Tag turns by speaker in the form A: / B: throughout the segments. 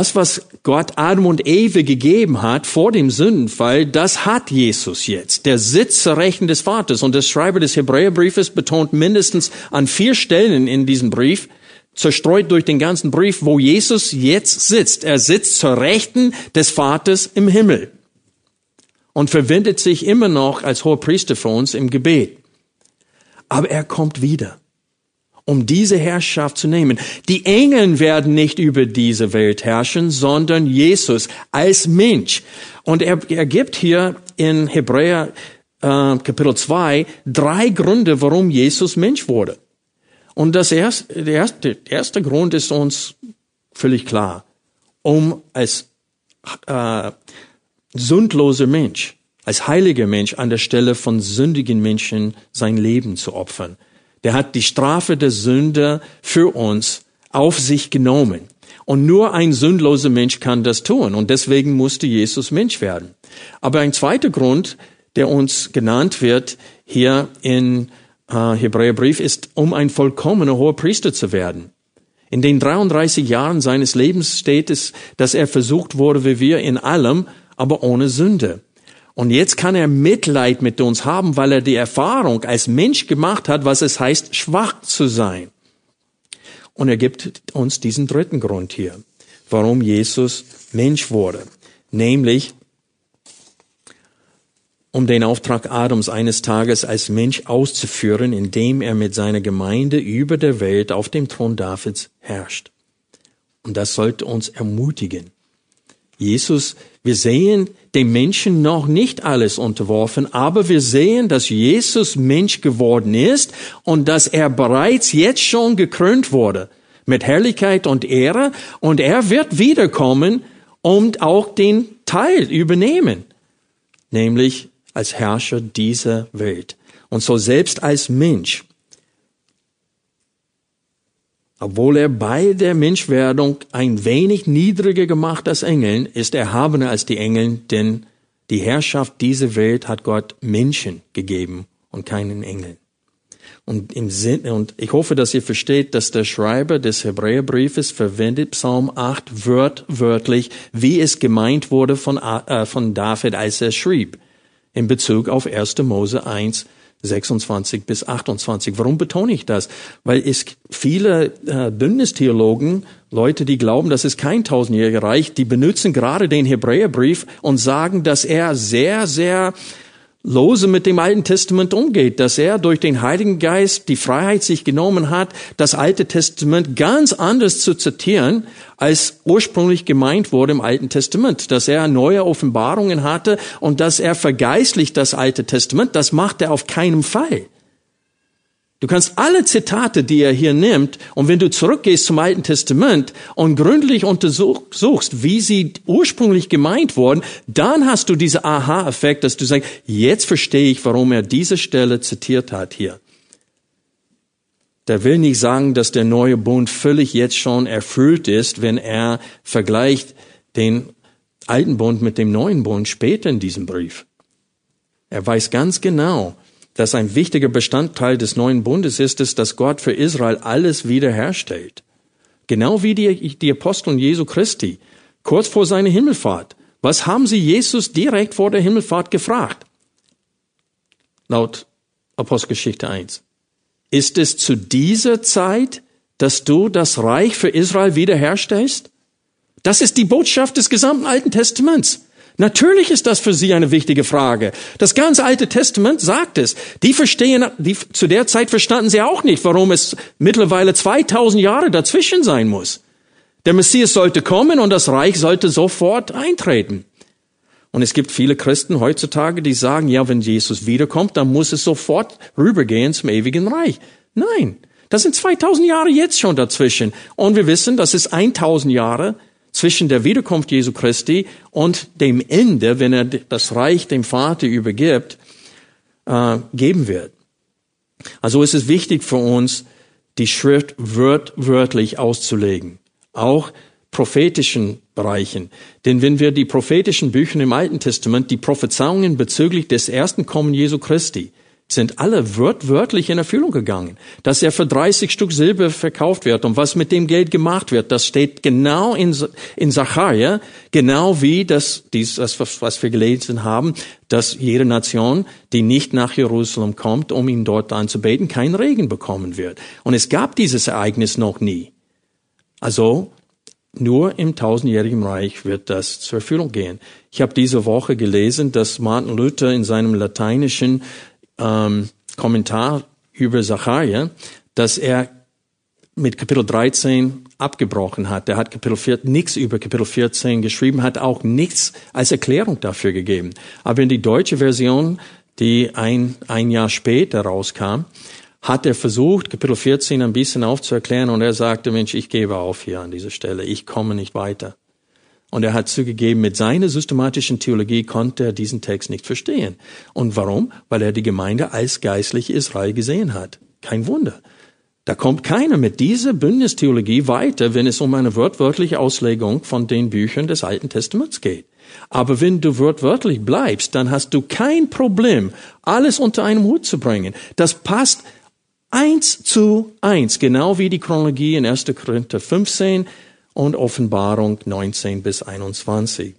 A: Das, was Gott Adam und Eve gegeben hat vor dem Sündenfall, das hat Jesus jetzt. Der Sitz zur Rechten des Vaters. Und der Schreiber des Hebräerbriefes betont mindestens an vier Stellen in diesem Brief, zerstreut durch den ganzen Brief, wo Jesus jetzt sitzt. Er sitzt zur Rechten des Vaters im Himmel und verwendet sich immer noch als hoher Priester für uns im Gebet. Aber er kommt wieder um diese Herrschaft zu nehmen. Die Engel werden nicht über diese Welt herrschen, sondern Jesus als Mensch. Und er, er gibt hier in Hebräer äh, Kapitel 2 drei Gründe, warum Jesus Mensch wurde. Und das erste, der, erste, der erste Grund ist uns völlig klar. Um als äh, sündloser Mensch, als heiliger Mensch an der Stelle von sündigen Menschen sein Leben zu opfern. Der hat die Strafe der Sünde für uns auf sich genommen. Und nur ein sündloser Mensch kann das tun. Und deswegen musste Jesus Mensch werden. Aber ein zweiter Grund, der uns genannt wird hier in äh, Hebräerbrief, ist, um ein vollkommener hoher Priester zu werden. In den 33 Jahren seines Lebens steht es, dass er versucht wurde wie wir in allem, aber ohne Sünde. Und jetzt kann er Mitleid mit uns haben, weil er die Erfahrung als Mensch gemacht hat, was es heißt, schwach zu sein. Und er gibt uns diesen dritten Grund hier, warum Jesus Mensch wurde. Nämlich, um den Auftrag Adams eines Tages als Mensch auszuführen, indem er mit seiner Gemeinde über der Welt auf dem Thron Davids herrscht. Und das sollte uns ermutigen. Jesus, wir sehen dem Menschen noch nicht alles unterworfen, aber wir sehen, dass Jesus Mensch geworden ist und dass er bereits jetzt schon gekrönt wurde mit Herrlichkeit und Ehre und er wird wiederkommen und auch den Teil übernehmen, nämlich als Herrscher dieser Welt. Und so selbst als Mensch obwohl er bei der Menschwerdung ein wenig niedriger gemacht als Engeln, ist erhabener als die Engeln, denn die Herrschaft dieser Welt hat Gott Menschen gegeben und keinen Engeln. Und im Sinn, und ich hoffe, dass ihr versteht, dass der Schreiber des Hebräerbriefes verwendet Psalm 8 wörtlich, wie es gemeint wurde von, äh, von David, als er schrieb, in Bezug auf 1. Mose 1, 26 bis 28. Warum betone ich das? Weil es viele äh, Bündnistheologen, Leute, die glauben, dass es kein tausendjähriger Reich, die benutzen gerade den Hebräerbrief und sagen, dass er sehr, sehr lose mit dem Alten Testament umgeht, dass er durch den Heiligen Geist die Freiheit sich genommen hat, das Alte Testament ganz anders zu zitieren, als ursprünglich gemeint wurde im Alten Testament, dass er neue Offenbarungen hatte und dass er vergeistlicht das Alte Testament, das macht er auf keinen Fall. Du kannst alle Zitate, die er hier nimmt, und wenn du zurückgehst zum Alten Testament und gründlich untersuchst, wie sie ursprünglich gemeint wurden, dann hast du diese Aha-Effekt, dass du sagst, jetzt verstehe ich, warum er diese Stelle zitiert hat hier. Der will nicht sagen, dass der neue Bund völlig jetzt schon erfüllt ist, wenn er vergleicht den alten Bund mit dem neuen Bund später in diesem Brief. Er weiß ganz genau, dass ein wichtiger Bestandteil des neuen Bundes ist, ist, dass Gott für Israel alles wiederherstellt. Genau wie die, die Aposteln Jesu Christi, kurz vor seiner Himmelfahrt. Was haben sie Jesus direkt vor der Himmelfahrt gefragt? Laut Apostelgeschichte 1. Ist es zu dieser Zeit, dass du das Reich für Israel wiederherstellst? Das ist die Botschaft des gesamten Alten Testaments. Natürlich ist das für sie eine wichtige Frage. Das ganze Alte Testament sagt es. Die verstehen, die, zu der Zeit verstanden sie auch nicht, warum es mittlerweile 2000 Jahre dazwischen sein muss. Der Messias sollte kommen und das Reich sollte sofort eintreten. Und es gibt viele Christen heutzutage, die sagen, ja, wenn Jesus wiederkommt, dann muss es sofort rübergehen zum ewigen Reich. Nein, das sind 2000 Jahre jetzt schon dazwischen. Und wir wissen, dass es 1000 Jahre zwischen der Wiederkunft Jesu Christi und dem Ende, wenn er das Reich dem Vater übergibt, äh, geben wird. Also ist es wichtig für uns, die Schrift wört, wörtlich auszulegen. Auch prophetischen Bereichen. Denn wenn wir die prophetischen Bücher im Alten Testament, die Prophezeiungen bezüglich des ersten Kommen Jesu Christi, sind alle wörtlich in Erfüllung gegangen. Dass er für 30 Stück Silber verkauft wird und was mit dem Geld gemacht wird, das steht genau in, in Sacharja, genau wie das, dies, das, was wir gelesen haben, dass jede Nation, die nicht nach Jerusalem kommt, um ihn dort anzubeten, keinen Regen bekommen wird. Und es gab dieses Ereignis noch nie. Also, nur im tausendjährigen Reich wird das zur Erfüllung gehen. Ich habe diese Woche gelesen, dass Martin Luther in seinem lateinischen ähm, Kommentar über Zacharia, dass er mit Kapitel 13 abgebrochen hat. Er hat Kapitel 4, nichts über Kapitel 14 geschrieben, hat auch nichts als Erklärung dafür gegeben. Aber in die deutsche Version, die ein, ein Jahr später rauskam, hat er versucht, Kapitel 14 ein bisschen aufzuerklären und er sagte, Mensch, ich gebe auf hier an dieser Stelle, ich komme nicht weiter. Und er hat zugegeben, mit seiner systematischen Theologie konnte er diesen Text nicht verstehen. Und warum? Weil er die Gemeinde als geistliche Israel gesehen hat. Kein Wunder. Da kommt keiner mit dieser Bündnistheologie weiter, wenn es um eine wortwörtliche Auslegung von den Büchern des Alten Testaments geht. Aber wenn du wortwörtlich bleibst, dann hast du kein Problem, alles unter einem Hut zu bringen. Das passt eins zu eins, genau wie die Chronologie in 1. Korinther 15 und Offenbarung 19 bis 21.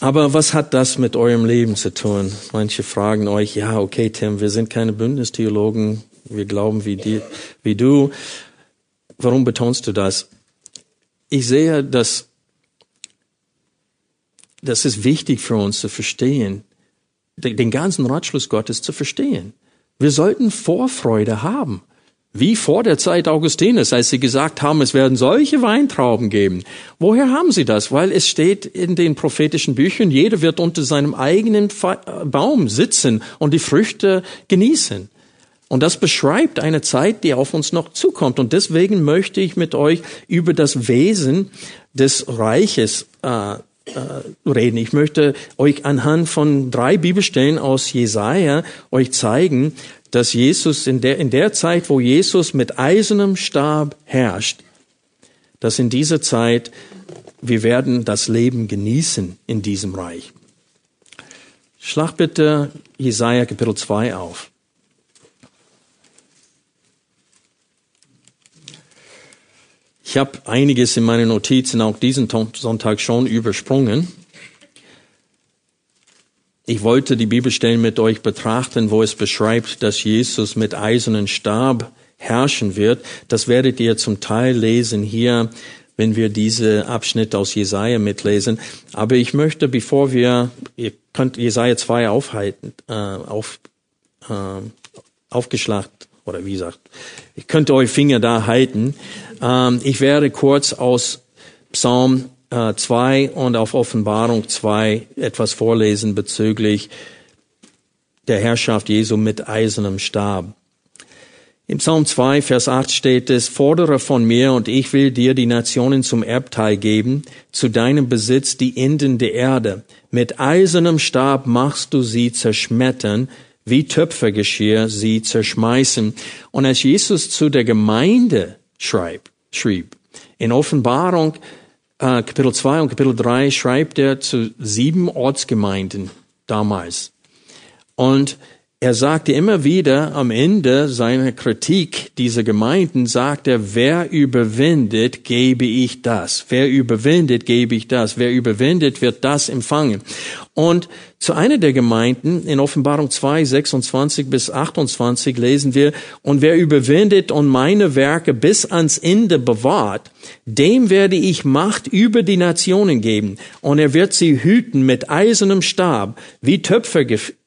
A: Aber was hat das mit eurem Leben zu tun? Manche fragen euch, ja, okay, Tim, wir sind keine Bündnistheologen, wir glauben wie, die, wie du. Warum betonst du das? Ich sehe, dass das ist wichtig für uns zu verstehen, den ganzen Ratschluss Gottes zu verstehen. Wir sollten Vorfreude haben. Wie vor der Zeit Augustines, als sie gesagt haben, es werden solche Weintrauben geben. Woher haben sie das? Weil es steht in den prophetischen Büchern, jeder wird unter seinem eigenen Baum sitzen und die Früchte genießen. Und das beschreibt eine Zeit, die auf uns noch zukommt. Und deswegen möchte ich mit euch über das Wesen des Reiches äh, äh, reden. Ich möchte euch anhand von drei Bibelstellen aus Jesaja euch zeigen, dass Jesus in der, in der Zeit, wo Jesus mit eisernem Stab herrscht, dass in dieser Zeit wir werden das Leben genießen in diesem Reich. Schlag bitte Jesaja Kapitel 2 auf. Ich habe einiges in meinen Notizen auch diesen Sonntag schon übersprungen. Ich wollte die Bibelstellen mit euch betrachten, wo es beschreibt, dass Jesus mit eisernen Stab herrschen wird. Das werdet ihr zum Teil lesen hier, wenn wir diese Abschnitte aus Jesaja mitlesen. Aber ich möchte, bevor wir, ihr könnt Jesaja 2 aufhalten, äh, auf, äh, aufgeschlacht, oder wie gesagt, ich könnte euch Finger da halten. Ähm, ich werde kurz aus Psalm 2 äh, und auf Offenbarung 2 etwas vorlesen bezüglich der Herrschaft Jesu mit eisernem Stab. Im Psalm 2, Vers 8 steht es, fordere von mir und ich will dir die Nationen zum Erbteil geben, zu deinem Besitz die Enden der Erde. Mit eisernem Stab machst du sie zerschmettern, wie Töpfergeschirr sie zerschmeißen. Und als Jesus zu der Gemeinde schrieb, schrieb in Offenbarung äh, Kapitel 2 und Kapitel 3 schreibt er zu sieben Ortsgemeinden damals. Und er sagte immer wieder am Ende seiner Kritik dieser Gemeinden, sagt er, wer überwindet, gebe ich das. Wer überwindet, gebe ich das. Wer überwindet, wird das empfangen. Und zu einer der Gemeinden in Offenbarung 2, 26 bis 28 lesen wir, und wer überwindet und meine Werke bis ans Ende bewahrt, dem werde ich Macht über die Nationen geben, und er wird sie hüten mit eisernem Stab, wie Töpfer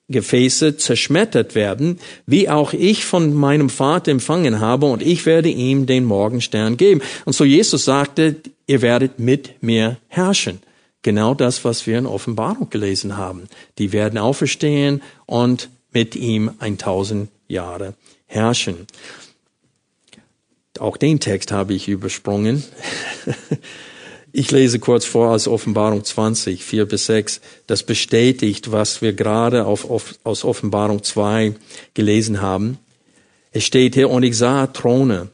A: Gefäße zerschmettert werden, wie auch ich von meinem Vater empfangen habe, und ich werde ihm den Morgenstern geben. Und so Jesus sagte, ihr werdet mit mir herrschen. Genau das, was wir in Offenbarung gelesen haben. Die werden auferstehen und mit ihm ein tausend Jahre herrschen. Auch den Text habe ich übersprungen. Ich lese kurz vor aus Offenbarung 20, 4 bis 6. Das bestätigt, was wir gerade auf, auf, aus Offenbarung 2 gelesen haben. Es steht hier, und ich sah Throne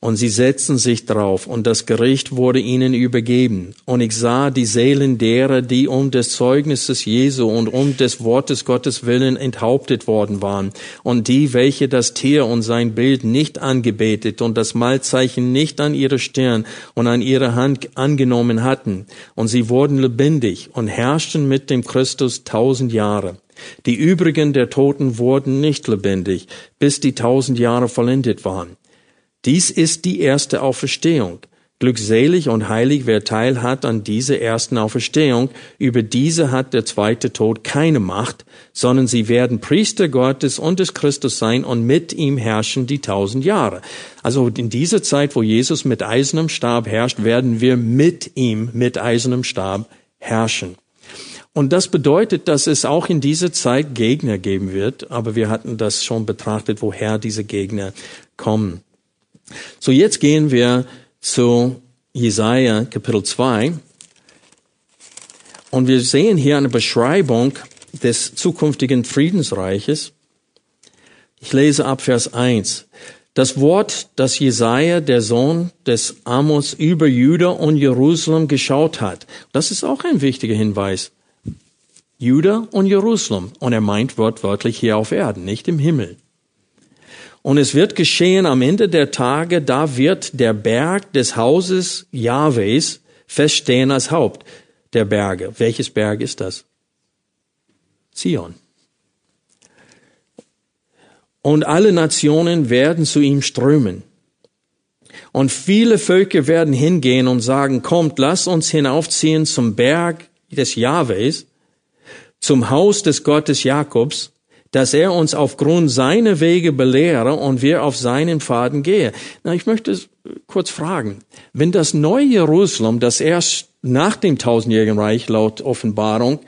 A: und sie setzten sich drauf, und das Gericht wurde ihnen übergeben. Und ich sah die Seelen derer, die um des Zeugnisses Jesu und um des Wortes Gottes willen enthauptet worden waren, und die, welche das Tier und sein Bild nicht angebetet und das Malzeichen nicht an ihre Stirn und an ihre Hand angenommen hatten. Und sie wurden lebendig und herrschten mit dem Christus tausend Jahre. Die übrigen der Toten wurden nicht lebendig, bis die tausend Jahre vollendet waren. Dies ist die erste Auferstehung. Glückselig und heilig, wer Teil hat an dieser ersten Auferstehung. Über diese hat der zweite Tod keine Macht, sondern sie werden Priester Gottes und des Christus sein und mit ihm herrschen die tausend Jahre. Also in dieser Zeit, wo Jesus mit eisernem Stab herrscht, werden wir mit ihm mit eisernem Stab herrschen. Und das bedeutet, dass es auch in dieser Zeit Gegner geben wird, aber wir hatten das schon betrachtet, woher diese Gegner kommen. So, jetzt gehen wir zu Jesaja Kapitel 2. Und wir sehen hier eine Beschreibung des zukünftigen Friedensreiches. Ich lese ab Vers 1. Das Wort, das Jesaja, der Sohn des Amos, über Juda und Jerusalem geschaut hat. Das ist auch ein wichtiger Hinweis. Juda und Jerusalem. Und er meint wortwörtlich hier auf Erden, nicht im Himmel. Und es wird geschehen am Ende der Tage, da wird der Berg des Hauses Jahwes feststehen als Haupt der Berge. Welches Berg ist das? Zion. Und alle Nationen werden zu ihm strömen. Und viele Völker werden hingehen und sagen, kommt, lass uns hinaufziehen zum Berg des Jahwes, zum Haus des Gottes Jakobs, dass er uns aufgrund seiner Wege belehre und wir auf seinen Pfaden gehe. Na, ich möchte kurz fragen, wenn das neue Jerusalem, das erst nach dem tausendjährigen Reich laut Offenbarung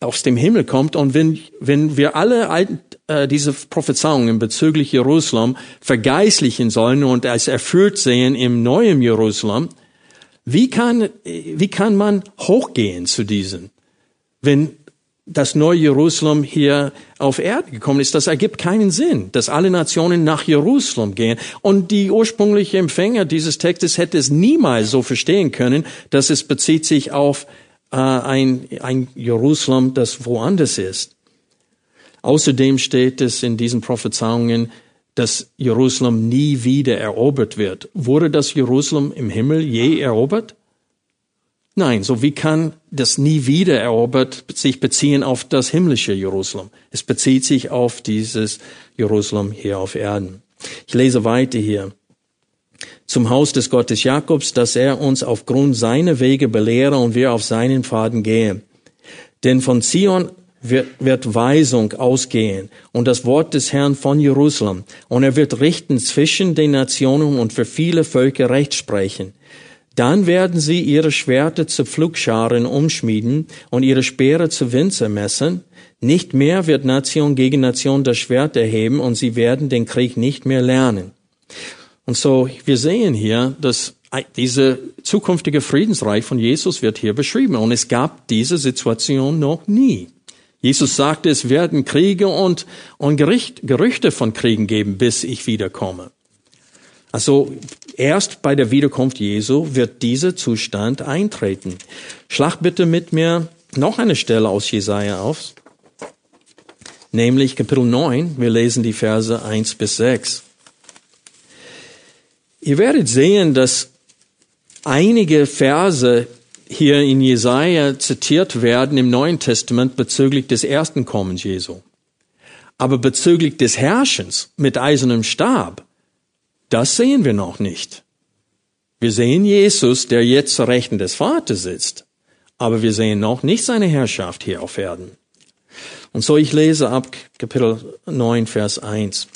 A: aus dem Himmel kommt und wenn, wenn wir alle alten, äh, diese Prophezeiungen bezüglich Jerusalem vergeistlichen sollen und als erfüllt sehen im neuen Jerusalem, wie kann, wie kann man hochgehen zu diesen? Wenn das neue Jerusalem hier auf Erde gekommen ist. Das ergibt keinen Sinn, dass alle Nationen nach Jerusalem gehen. Und die ursprüngliche Empfänger dieses Textes hätte es niemals so verstehen können, dass es bezieht sich auf äh, ein, ein Jerusalem, das woanders ist. Außerdem steht es in diesen Prophezeiungen, dass Jerusalem nie wieder erobert wird. Wurde das Jerusalem im Himmel je erobert? Nein, so wie kann das nie wieder erobert sich beziehen auf das himmlische Jerusalem? Es bezieht sich auf dieses Jerusalem hier auf Erden. Ich lese weiter hier. Zum Haus des Gottes Jakobs, dass er uns aufgrund seiner Wege belehre und wir auf seinen Pfaden gehen. Denn von Zion wird, wird Weisung ausgehen und das Wort des Herrn von Jerusalem. Und er wird richten zwischen den Nationen und für viele Völker Recht sprechen. Dann werden sie ihre Schwerter zu Pflugscharen umschmieden und ihre Speere zu Winzer messen. Nicht mehr wird Nation gegen Nation das Schwert erheben und sie werden den Krieg nicht mehr lernen. Und so, wir sehen hier, dass diese zukünftige Friedensreich von Jesus wird hier beschrieben und es gab diese Situation noch nie. Jesus sagte, es werden Kriege und, und Gericht, Gerüchte von Kriegen geben, bis ich wiederkomme. Also erst bei der Wiederkunft Jesu wird dieser Zustand eintreten. Schlag bitte mit mir noch eine Stelle aus Jesaja auf. nämlich Kapitel 9. Wir lesen die Verse 1 bis 6. Ihr werdet sehen, dass einige Verse hier in Jesaja zitiert werden im Neuen Testament bezüglich des ersten Kommens Jesu. Aber bezüglich des Herrschens mit eisernem Stab, das sehen wir noch nicht. Wir sehen Jesus, der jetzt zur Rechten des Vaters sitzt, aber wir sehen noch nicht seine Herrschaft hier auf Erden. Und so ich lese ab Kapitel 9, Vers 1.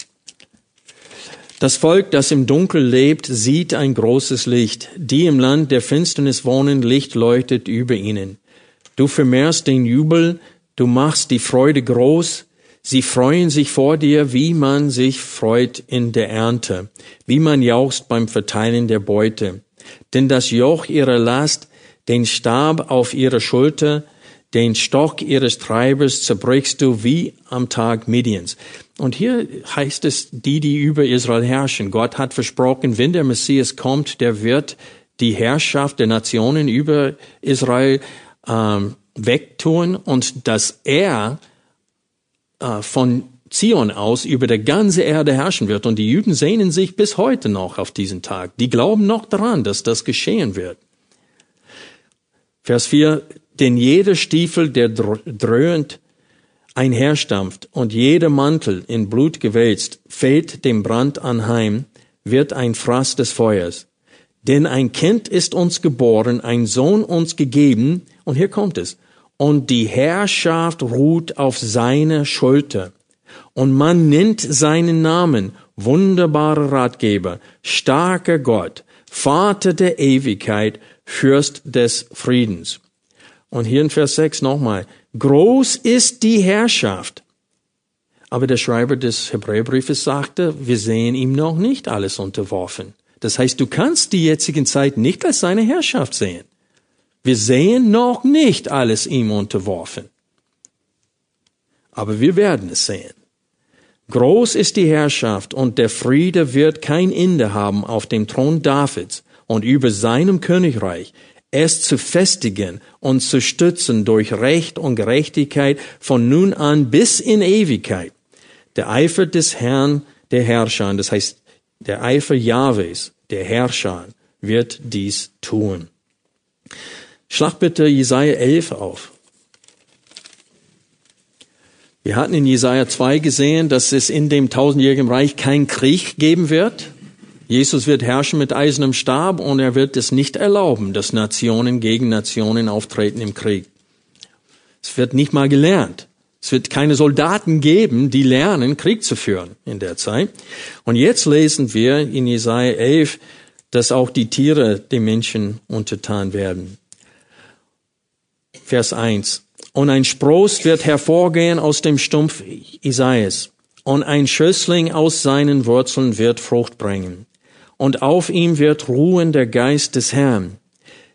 A: Das Volk, das im Dunkel lebt, sieht ein großes Licht. Die im Land der Finsternis wohnen, Licht leuchtet über ihnen. Du vermehrst den Jubel, du machst die Freude groß. Sie freuen sich vor dir, wie man sich freut in der Ernte, wie man jauchzt beim Verteilen der Beute. Denn das Joch ihrer Last, den Stab auf ihrer Schulter, den Stock ihres Treibers zerbrichst du wie am Tag Midians. Und hier heißt es, die, die über Israel herrschen. Gott hat versprochen, wenn der Messias kommt, der wird die Herrschaft der Nationen über Israel ähm, wegtun und dass er äh, von Zion aus über der ganze Erde herrschen wird. Und die Juden sehnen sich bis heute noch auf diesen Tag. Die glauben noch daran, dass das geschehen wird. Vers 4, denn jeder Stiefel, der dröhnt, einherstampft und jeder Mantel in Blut gewälzt, fällt dem Brand anheim, wird ein Fraß des Feuers. Denn ein Kind ist uns geboren, ein Sohn uns gegeben, und hier kommt es, und die Herrschaft ruht auf seiner Schulter. Und man nennt seinen Namen wunderbarer Ratgeber, starker Gott, Vater der Ewigkeit, Fürst des Friedens. Und hier in Vers 6 nochmal, groß ist die Herrschaft. Aber der Schreiber des Hebräerbriefes sagte, wir sehen ihm noch nicht alles unterworfen. Das heißt, du kannst die jetzigen Zeit nicht als seine Herrschaft sehen. Wir sehen noch nicht alles ihm unterworfen. Aber wir werden es sehen. Groß ist die Herrschaft und der Friede wird kein Ende haben auf dem Thron Davids und über seinem Königreich es zu festigen und zu stützen durch Recht und Gerechtigkeit von nun an bis in Ewigkeit. Der Eifer des Herrn, der Herrscher, das heißt, der Eifer Jahwes, der Herrscher, wird dies tun. Schlag bitte Jesaja 11 auf. Wir hatten in Jesaja 2 gesehen, dass es in dem tausendjährigen Reich keinen Krieg geben wird. Jesus wird herrschen mit eisernem Stab und er wird es nicht erlauben, dass Nationen gegen Nationen auftreten im Krieg. Es wird nicht mal gelernt. Es wird keine Soldaten geben, die lernen, Krieg zu führen in der Zeit. Und jetzt lesen wir in Jesaja 11, dass auch die Tiere dem Menschen untertan werden. Vers 1. Und ein Spross wird hervorgehen aus dem Stumpf Isaias, und ein Schössling aus seinen Wurzeln wird Frucht bringen und auf ihm wird ruhen der Geist des Herrn,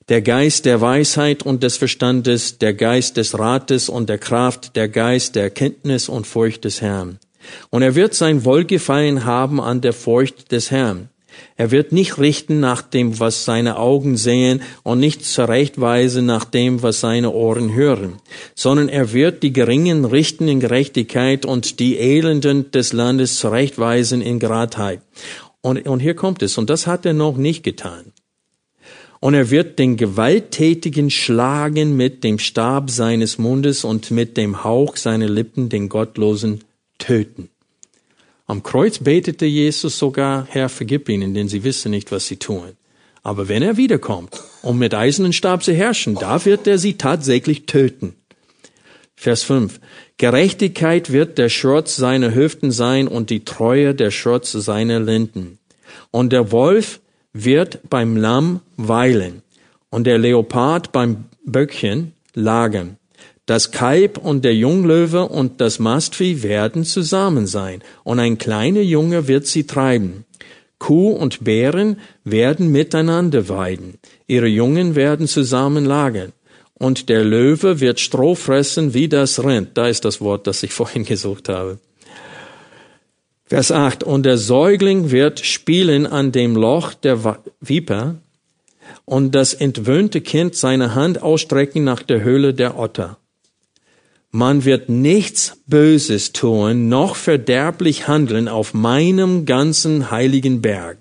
A: der Geist der Weisheit und des Verstandes, der Geist des Rates und der Kraft, der Geist der Kenntnis und Furcht des Herrn. Und er wird sein Wohlgefallen haben an der Furcht des Herrn. Er wird nicht richten nach dem, was seine Augen sehen und nicht zurechtweisen nach dem, was seine Ohren hören, sondern er wird die Geringen richten in Gerechtigkeit und die Elenden des Landes zurechtweisen in Geradheit. Und, und hier kommt es, und das hat er noch nicht getan. Und er wird den Gewalttätigen schlagen mit dem Stab seines Mundes und mit dem Hauch seiner Lippen den Gottlosen töten. Am Kreuz betete Jesus sogar, Herr, vergib ihnen, denn sie wissen nicht, was sie tun. Aber wenn er wiederkommt, um mit eisernen Stab zu herrschen, da wird er sie tatsächlich töten. Vers 5. Gerechtigkeit wird der Schurz seiner Hüften sein und die Treue der Schurz seiner Linden. Und der Wolf wird beim Lamm weilen und der Leopard beim Böckchen lagern. Das Kalb und der Junglöwe und das Mastvieh werden zusammen sein, und ein kleiner Junge wird sie treiben. Kuh und Bären werden miteinander weiden, ihre Jungen werden zusammen lagern und der Löwe wird Stroh fressen wie das Rind. Da ist das Wort, das ich vorhin gesucht habe. Vers 8. Und der Säugling wird spielen an dem Loch der Viper und das entwöhnte Kind seine Hand ausstrecken nach der Höhle der Otter. Man wird nichts Böses tun, noch verderblich handeln auf meinem ganzen heiligen Berg.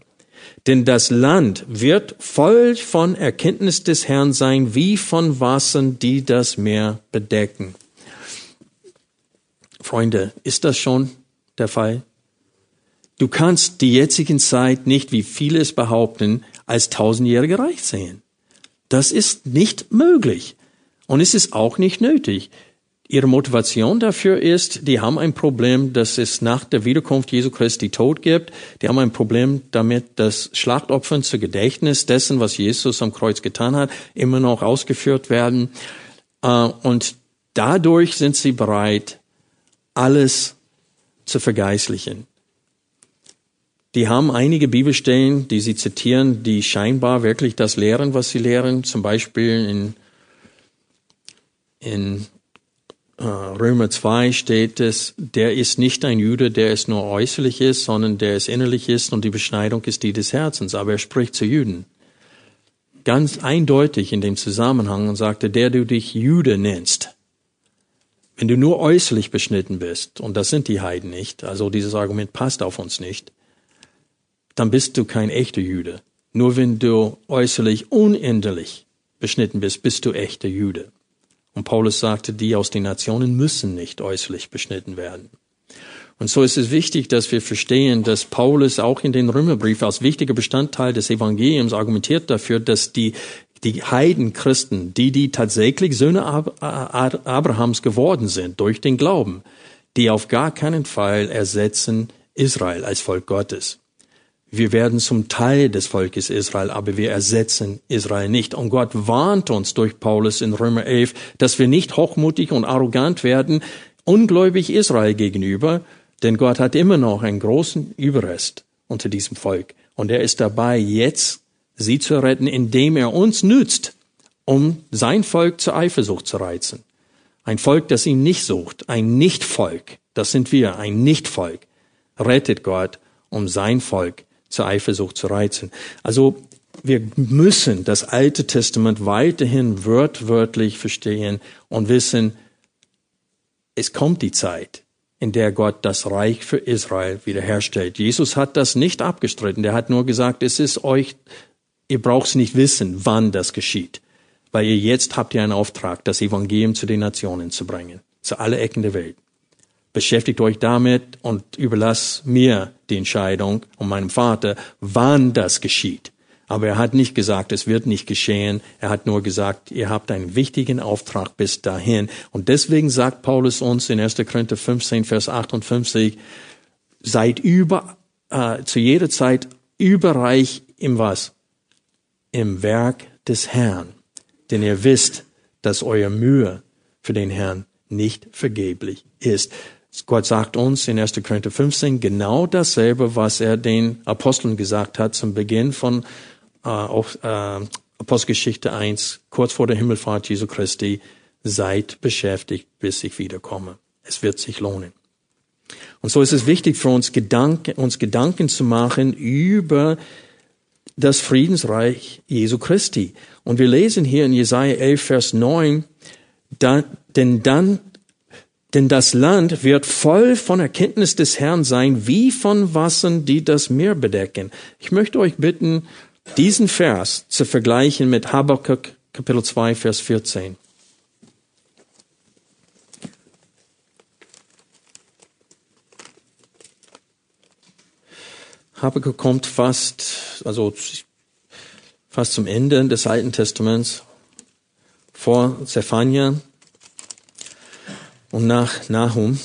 A: Denn das Land wird voll von Erkenntnis des Herrn sein, wie von Wassern, die das Meer bedecken. Freunde, ist das schon der Fall? Du kannst die jetzigen Zeit nicht, wie viele es behaupten, als tausendjährige Reich sehen. Das ist nicht möglich. Und es ist auch nicht nötig. Ihre Motivation dafür ist, die haben ein Problem, dass es nach der Wiederkunft Jesu Christi Tod gibt. Die haben ein Problem damit, dass Schlachtopfern zu Gedächtnis dessen, was Jesus am Kreuz getan hat, immer noch ausgeführt werden. Äh, und dadurch sind sie bereit, alles zu vergeistlichen. Die haben einige Bibelstellen, die sie zitieren, die scheinbar wirklich das lehren, was sie lehren. Zum Beispiel in, in Römer 2 steht es, der ist nicht ein Jude, der es nur äußerlich ist, sondern der es innerlich ist und die Beschneidung ist die des Herzens. Aber er spricht zu Juden. Ganz eindeutig in dem Zusammenhang und sagte, der du dich Jude nennst, wenn du nur äußerlich beschnitten bist, und das sind die Heiden nicht, also dieses Argument passt auf uns nicht, dann bist du kein echter Jude. Nur wenn du äußerlich unendlich beschnitten bist, bist du echter Jude. Und Paulus sagte, die aus den Nationen müssen nicht äußerlich beschnitten werden. Und so ist es wichtig, dass wir verstehen, dass Paulus auch in den Römerbrief als wichtiger Bestandteil des Evangeliums argumentiert dafür, dass die, die Heidenchristen, die, die tatsächlich Söhne Abrahams geworden sind durch den Glauben, die auf gar keinen Fall ersetzen Israel als Volk Gottes. Wir werden zum Teil des Volkes Israel, aber wir ersetzen Israel nicht. Und Gott warnt uns durch Paulus in Römer 11, dass wir nicht hochmutig und arrogant werden, ungläubig Israel gegenüber, denn Gott hat immer noch einen großen Überrest unter diesem Volk. Und er ist dabei, jetzt sie zu retten, indem er uns nützt, um sein Volk zur Eifersucht zu reizen. Ein Volk, das ihn nicht sucht, ein Nichtvolk, das sind wir, ein Nichtvolk, rettet Gott, um sein Volk zur Eifersucht zu reizen. Also wir müssen das Alte Testament weiterhin wörtwörtlich verstehen und wissen, es kommt die Zeit, in der Gott das Reich für Israel wiederherstellt. Jesus hat das nicht abgestritten. Der hat nur gesagt, es ist euch, ihr braucht es nicht wissen, wann das geschieht. Weil ihr jetzt habt ihr einen Auftrag, das Evangelium zu den Nationen zu bringen. Zu alle Ecken der Welt. Beschäftigt euch damit und überlasst mir die Entscheidung und meinem Vater, wann das geschieht. Aber er hat nicht gesagt, es wird nicht geschehen. Er hat nur gesagt, ihr habt einen wichtigen Auftrag bis dahin. Und deswegen sagt Paulus uns in 1. Korinther 15, Vers 58, seid über, äh, zu jeder Zeit überreich im was? Im Werk des Herrn. Denn ihr wisst, dass euer Mühe für den Herrn nicht vergeblich ist. Gott sagt uns in 1. Korinther 15 genau dasselbe, was er den Aposteln gesagt hat zum Beginn von äh, auf, äh, Apostelgeschichte 1, kurz vor der Himmelfahrt Jesu Christi. Seid beschäftigt, bis ich wiederkomme. Es wird sich lohnen. Und so ist es wichtig für uns, Gedanken, uns Gedanken zu machen über das Friedensreich Jesu Christi. Und wir lesen hier in Jesaja 11, Vers 9, da, denn dann denn das Land wird voll von Erkenntnis des Herrn sein, wie von Wassern, die das Meer bedecken. Ich möchte euch bitten, diesen Vers zu vergleichen mit Habakkuk Kapitel 2, Vers 14. Habakkuk kommt fast, also fast zum Ende des Alten Testaments vor Zephania und nach Nahum.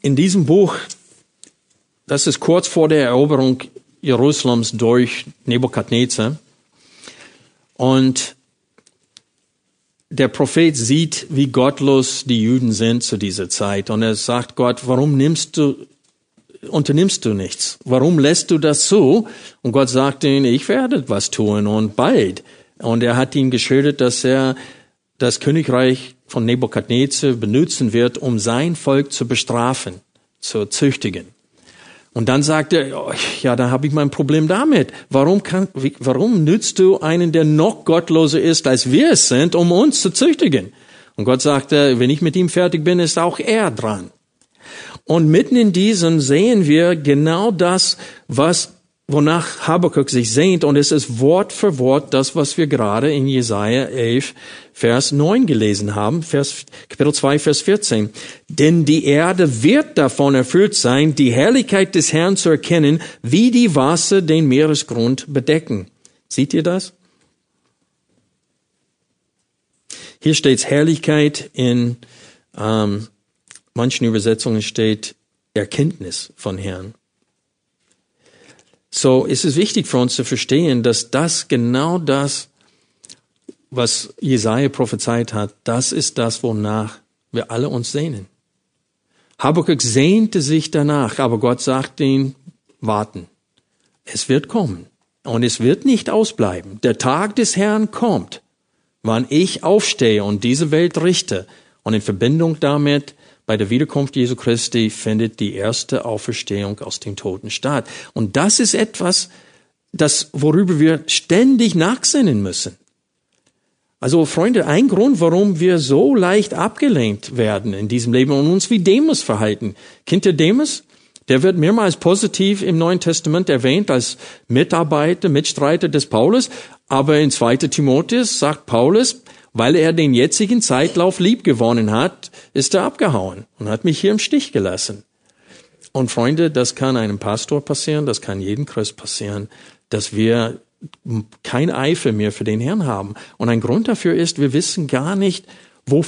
A: In diesem Buch, das ist kurz vor der Eroberung Jerusalems durch Nebukadnezar. Und der Prophet sieht, wie gottlos die Juden sind zu dieser Zeit. Und er sagt Gott, warum nimmst du, unternimmst du nichts? Warum lässt du das zu? Und Gott sagt ihm, ich werde was tun und bald. Und er hat ihm geschildert, dass er das Königreich von Nebukadnezar benutzen wird, um sein Volk zu bestrafen, zu züchtigen. Und dann sagt er, oh, ja, da habe ich mein Problem damit. Warum, kann, warum nützt du einen, der noch gottloser ist, als wir es sind, um uns zu züchtigen? Und Gott sagte, wenn ich mit ihm fertig bin, ist auch er dran. Und mitten in diesem sehen wir genau das, was wonach Habakkuk sich sehnt, und es ist Wort für Wort das, was wir gerade in Jesaja 11, Vers 9 gelesen haben, Vers, Kapitel 2, Vers 14. Denn die Erde wird davon erfüllt sein, die Herrlichkeit des Herrn zu erkennen, wie die Wasser den Meeresgrund bedecken. Seht ihr das? Hier steht Herrlichkeit in ähm, manchen Übersetzungen steht Erkenntnis von Herrn. So ist es wichtig für uns zu verstehen, dass das genau das, was Jesaja prophezeit hat, das ist das, wonach wir alle uns sehnen. Habakkuk sehnte sich danach, aber Gott sagte ihm, warten. Es wird kommen. Und es wird nicht ausbleiben. Der Tag des Herrn kommt, wann ich aufstehe und diese Welt richte. Und in Verbindung damit bei der Wiederkunft Jesu Christi findet die erste Auferstehung aus dem Toten statt. Und das ist etwas, das, worüber wir ständig nachsinnen müssen. Also, Freunde, ein Grund, warum wir so leicht abgelehnt werden in diesem Leben und uns wie Demus verhalten. Kennt ihr Demus? Der wird mehrmals positiv im Neuen Testament erwähnt als Mitarbeiter, Mitstreiter des Paulus. Aber in 2. Timotheus sagt Paulus, weil er den jetzigen Zeitlauf liebgewonnen hat, ist er abgehauen und hat mich hier im Stich gelassen. Und Freunde, das kann einem Pastor passieren, das kann jedem Christ passieren, dass wir kein Eifer mehr für den Herrn haben. Und ein Grund dafür ist, wir wissen gar nicht, wo,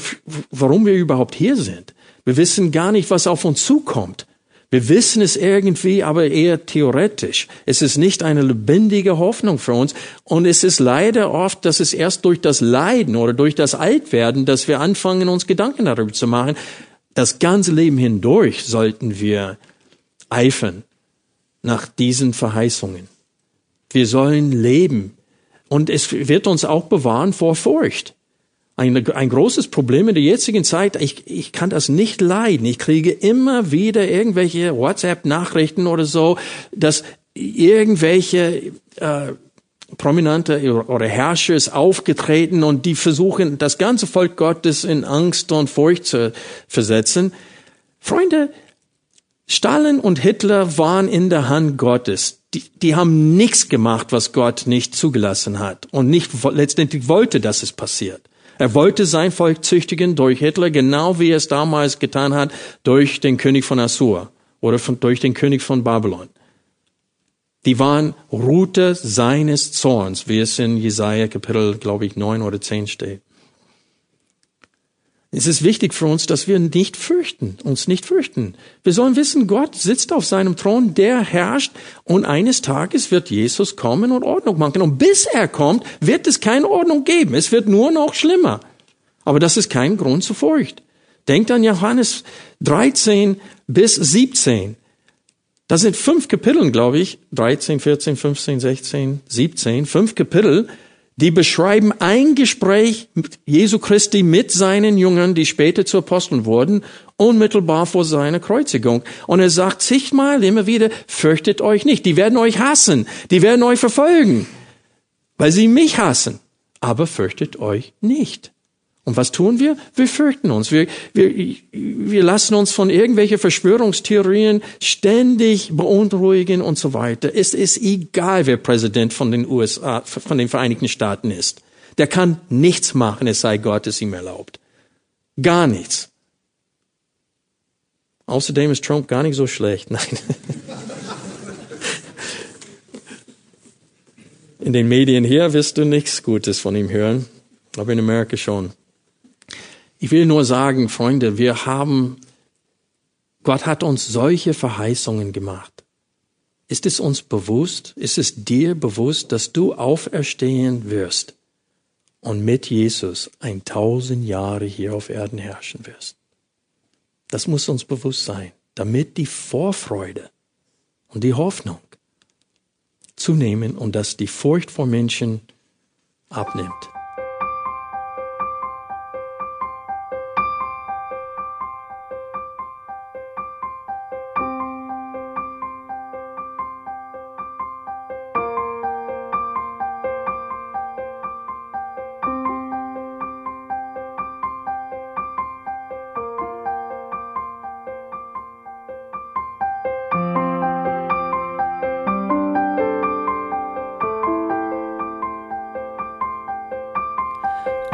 A: warum wir überhaupt hier sind. Wir wissen gar nicht, was auf uns zukommt. Wir wissen es irgendwie, aber eher theoretisch. Es ist nicht eine lebendige Hoffnung für uns. Und es ist leider oft, dass es erst durch das Leiden oder durch das Altwerden, dass wir anfangen, uns Gedanken darüber zu machen. Das ganze Leben hindurch sollten wir eifern nach diesen Verheißungen. Wir sollen leben. Und es wird uns auch bewahren vor Furcht ein, ein großes Problem in der jetzigen Zeit. Ich, ich kann das nicht leiden. Ich kriege immer wieder irgendwelche WhatsApp-Nachrichten oder so, dass irgendwelche äh, Prominente oder Herrscher ist aufgetreten und die versuchen, das ganze Volk Gottes in Angst und Furcht zu versetzen. Freunde, Stalin und Hitler waren in der Hand Gottes. Die, die haben nichts gemacht, was Gott nicht zugelassen hat und nicht letztendlich wollte, dass es passiert. Er wollte sein Volk züchtigen durch Hitler, genau wie er es damals getan hat durch den König von Assur oder von, durch den König von Babylon. Die waren Route seines Zorns, wie es in Jesaja Kapitel, glaube ich, neun oder zehn steht. Es ist wichtig für uns, dass wir nicht fürchten, uns nicht fürchten. Wir sollen wissen, Gott sitzt auf seinem Thron, der herrscht und eines Tages wird Jesus kommen und Ordnung machen. Und bis er kommt, wird es keine Ordnung geben. Es wird nur noch schlimmer. Aber das ist kein Grund zur Furcht. Denkt an Johannes 13 bis 17. Das sind fünf Kapitel, glaube ich. 13, 14, 15, 16, 17. Fünf Kapitel, die beschreiben ein Gespräch Jesu Christi mit seinen Jüngern, die später zu Aposteln wurden, unmittelbar vor seiner Kreuzigung. Und er sagt zigmal immer wieder, fürchtet euch nicht. Die werden euch hassen. Die werden euch verfolgen, weil sie mich hassen. Aber fürchtet euch nicht. Und was tun wir? Wir fürchten uns. Wir, wir, wir lassen uns von irgendwelchen Verschwörungstheorien ständig beunruhigen und so weiter. Es ist egal, wer Präsident von den USA, von den Vereinigten Staaten ist. Der kann nichts machen, es sei Gott es ihm erlaubt. Gar nichts. Außerdem ist Trump gar nicht so schlecht. Nein. In den Medien hier wirst du nichts Gutes von ihm hören, aber in Amerika schon. Ich will nur sagen, Freunde, wir haben, Gott hat uns solche Verheißungen gemacht. Ist es uns bewusst, ist es dir bewusst, dass du auferstehen wirst und mit Jesus ein tausend Jahre hier auf Erden herrschen wirst? Das muss uns bewusst sein, damit die Vorfreude und die Hoffnung zunehmen und dass die Furcht vor Menschen abnimmt.